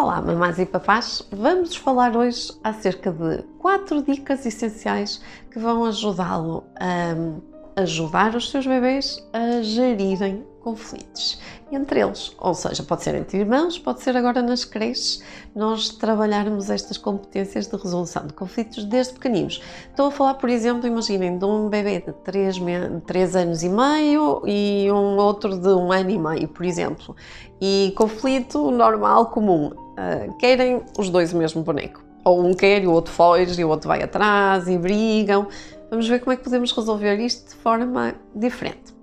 Olá, mamães e papás! Vamos falar hoje acerca de quatro dicas essenciais que vão ajudá-lo a ajudar os seus bebês a gerirem conflitos entre eles. Ou seja, pode ser entre irmãos, pode ser agora nas creches, nós trabalharmos estas competências de resolução de conflitos desde pequeninos. Estou a falar, por exemplo, imaginem, de um bebê de 3, 3 anos e meio e um outro de um ano e meio, por exemplo. E conflito normal, comum. Uh, querem os dois o mesmo boneco. Ou um quer e o outro foge e o outro vai atrás e brigam. Vamos ver como é que podemos resolver isto de forma diferente.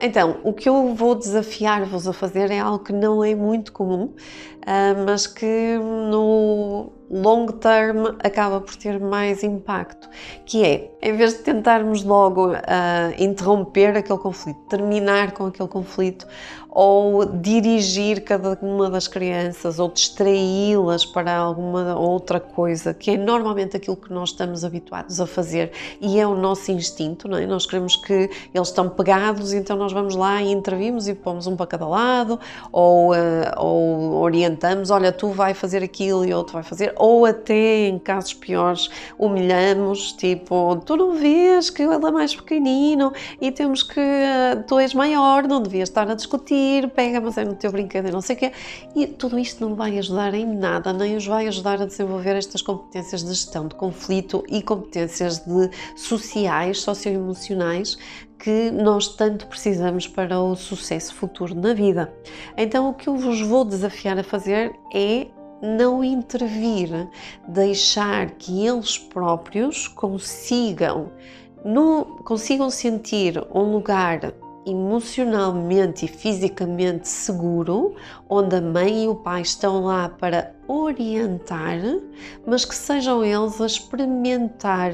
Então, o que eu vou desafiar-vos a fazer é algo que não é muito comum, ah, mas que no long term acaba por ter mais impacto, que é, em vez de tentarmos logo uh, interromper aquele conflito, terminar com aquele conflito, ou dirigir cada uma das crianças, ou distraí-las para alguma outra coisa, que é normalmente aquilo que nós estamos habituados a fazer e é o nosso instinto, não é? Nós queremos que eles estão pegados, então nós vamos lá e intervimos e pomos um para cada lado, ou, uh, ou orientamos, olha, tu vai fazer aquilo e outro vai fazer, ou até em casos piores humilhamos, tipo, tu não vês que ele é mais pequenino e temos que, tu és maior, não devias estar a discutir, pega, mas é no teu brinquedo não sei o quê. E tudo isto não vai ajudar em nada, nem os vai ajudar a desenvolver estas competências de gestão de conflito e competências de sociais, socioemocionais, que nós tanto precisamos para o sucesso futuro na vida. Então, o que eu vos vou desafiar a fazer é não intervir, deixar que eles próprios consigam, no, consigam sentir um lugar emocionalmente e fisicamente seguro, onde a mãe e o pai estão lá para orientar, mas que sejam eles a experimentar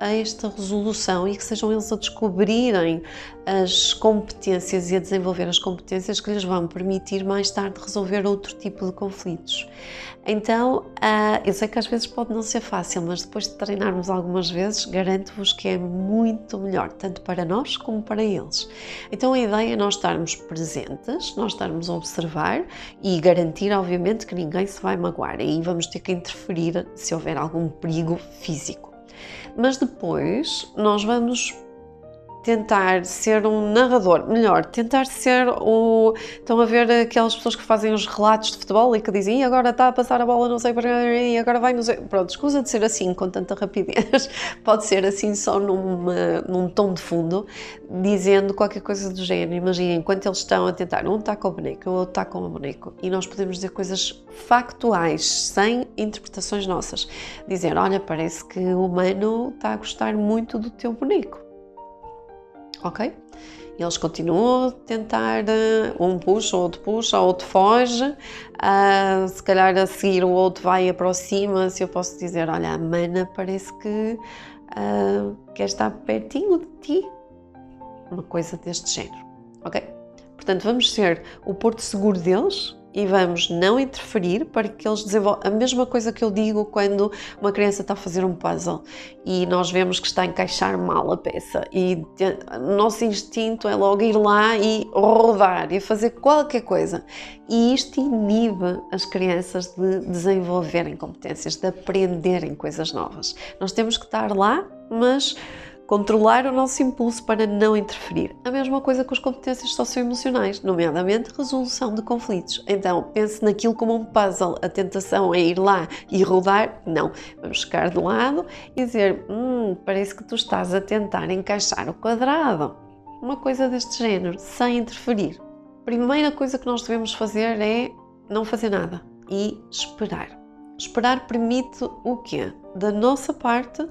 a esta resolução e que sejam eles a descobrirem as competências e a desenvolver as competências que lhes vão permitir mais tarde resolver outro tipo de conflitos. Então, uh, eu sei que às vezes pode não ser fácil, mas depois de treinarmos algumas vezes, garanto-vos que é muito melhor, tanto para nós como para eles. Então, a ideia é nós estarmos presentes, nós estarmos a observar e garantir, obviamente, que ninguém se vai magoar. Aí vamos ter que interferir se houver algum perigo físico. Mas depois nós vamos tentar ser um narrador, melhor, tentar ser o. Estão a ver aquelas pessoas que fazem os relatos de futebol e que dizem e agora está a passar a bola, não sei para e agora vai, não sei. Pronto, escusa de ser assim com tanta rapidez, pode ser assim só numa, num tom de fundo, dizendo qualquer coisa do género. Imaginem, enquanto eles estão a tentar, um está com o boneco, o outro está com o boneco, e nós podemos dizer coisas factuais, sem interpretações nossas. Dizer, olha, parece que o humano está a gostar muito do teu boneco ok? E eles continuam a tentar, eh, um puxa, outro puxa, outro foge, uh, se calhar a seguir o outro vai e aproxima-se, eu posso dizer, olha, a mana parece que uh, quer estar pertinho de ti, uma coisa deste género, ok? Portanto, vamos ser o porto seguro deles, e vamos não interferir para que eles desenvolvam a mesma coisa que eu digo quando uma criança está a fazer um puzzle e nós vemos que está a encaixar mal a peça e nosso instinto é logo ir lá e rodar e fazer qualquer coisa e isto inibe as crianças de desenvolverem competências, de aprenderem coisas novas. Nós temos que estar lá, mas controlar o nosso impulso para não interferir. A mesma coisa com as competências socioemocionais, nomeadamente resolução de conflitos. Então, pense naquilo como um puzzle. A tentação é ir lá e rodar? Não. Vamos ficar de lado e dizer: Hum, parece que tu estás a tentar encaixar o quadrado. Uma coisa deste género, sem interferir. Primeira coisa que nós devemos fazer é não fazer nada e esperar. Esperar permite o quê? Da nossa parte,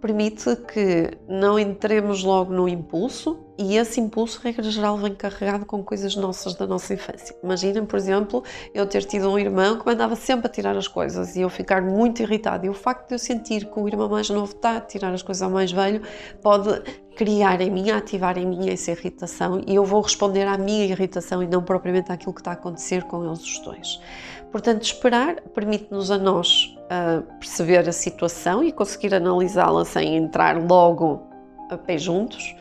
permite que não entremos logo no impulso e esse impulso, regra geral, vem carregado com coisas nossas da nossa infância. Imaginem, por exemplo, eu ter tido um irmão que mandava sempre a tirar as coisas e eu ficar muito irritada. E o facto de eu sentir que o irmão mais novo está a tirar as coisas ao mais velho pode criar em mim, ativar em mim essa irritação e eu vou responder à minha irritação e não propriamente àquilo que está a acontecer com eles os dois. Portanto, esperar permite-nos a nós uh, perceber a situação e conseguir analisá-la sem entrar logo a pé juntos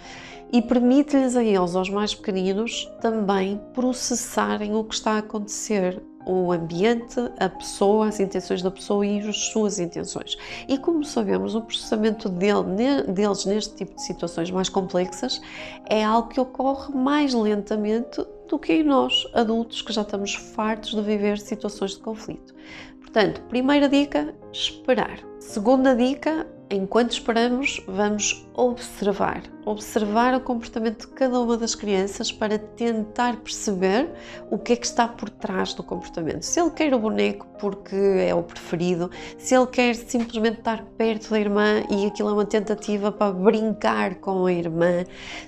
e permite-lhes a eles, aos mais pequeninos, também processarem o que está a acontecer. o ambiente, a pessoa, as intenções da pessoa e as suas intenções. E como sabemos, o processamento dele, deles neste tipo de situações mais complexas é algo que ocorre mais lentamente do que nós, adultos, que já estamos fartos de viver situações de conflito. Portanto, primeira dica: esperar. Segunda dica: enquanto esperamos, vamos observar. Observar o comportamento de cada uma das crianças para tentar perceber o que é que está por trás do comportamento. Se ele quer o boneco porque é o preferido, se ele quer simplesmente estar perto da irmã e aquilo é uma tentativa para brincar com a irmã,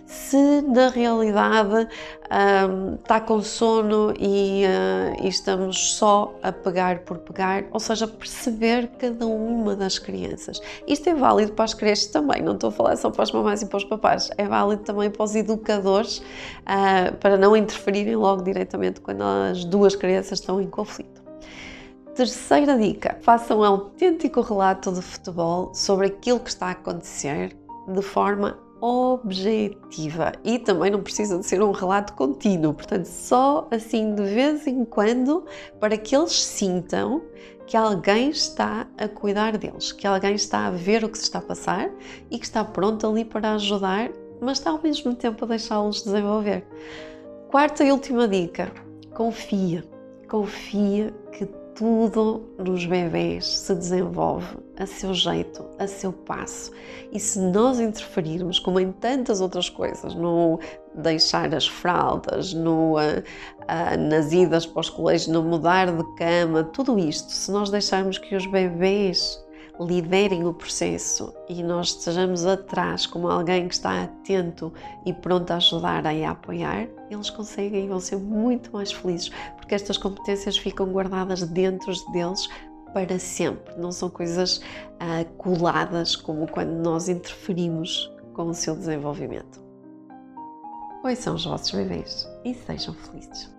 se na realidade um, está com sono e, uh, e estamos só a pegar por pegar, ou seja, perceber cada uma das crianças. Isto é válido para as creches também, não estou a falar só para as mamães e para os papás, é válido também para os educadores, uh, para não interferirem logo diretamente quando as duas crianças estão em conflito. Terceira dica: façam um autêntico relato de futebol sobre aquilo que está a acontecer de forma objetiva e também não precisa de ser um relato contínuo, portanto, só assim de vez em quando para que eles sintam que alguém está a cuidar deles, que alguém está a ver o que se está a passar e que está pronto ali para ajudar, mas está ao mesmo tempo a deixá-los desenvolver. Quarta e última dica: confia. Confia que tudo nos bebês se desenvolve a seu jeito, a seu passo. E se nós interferirmos, como em tantas outras coisas, no deixar as fraldas, no, uh, uh, nas idas para os colégios, no mudar de cama, tudo isto, se nós deixarmos que os bebês liderem o processo e nós estejamos atrás como alguém que está atento e pronto a ajudar e a apoiar, eles conseguem e vão ser muito mais felizes, porque estas competências ficam guardadas dentro deles para sempre, não são coisas uh, coladas como quando nós interferimos com o seu desenvolvimento. Oi, são os vossos bebês e sejam felizes.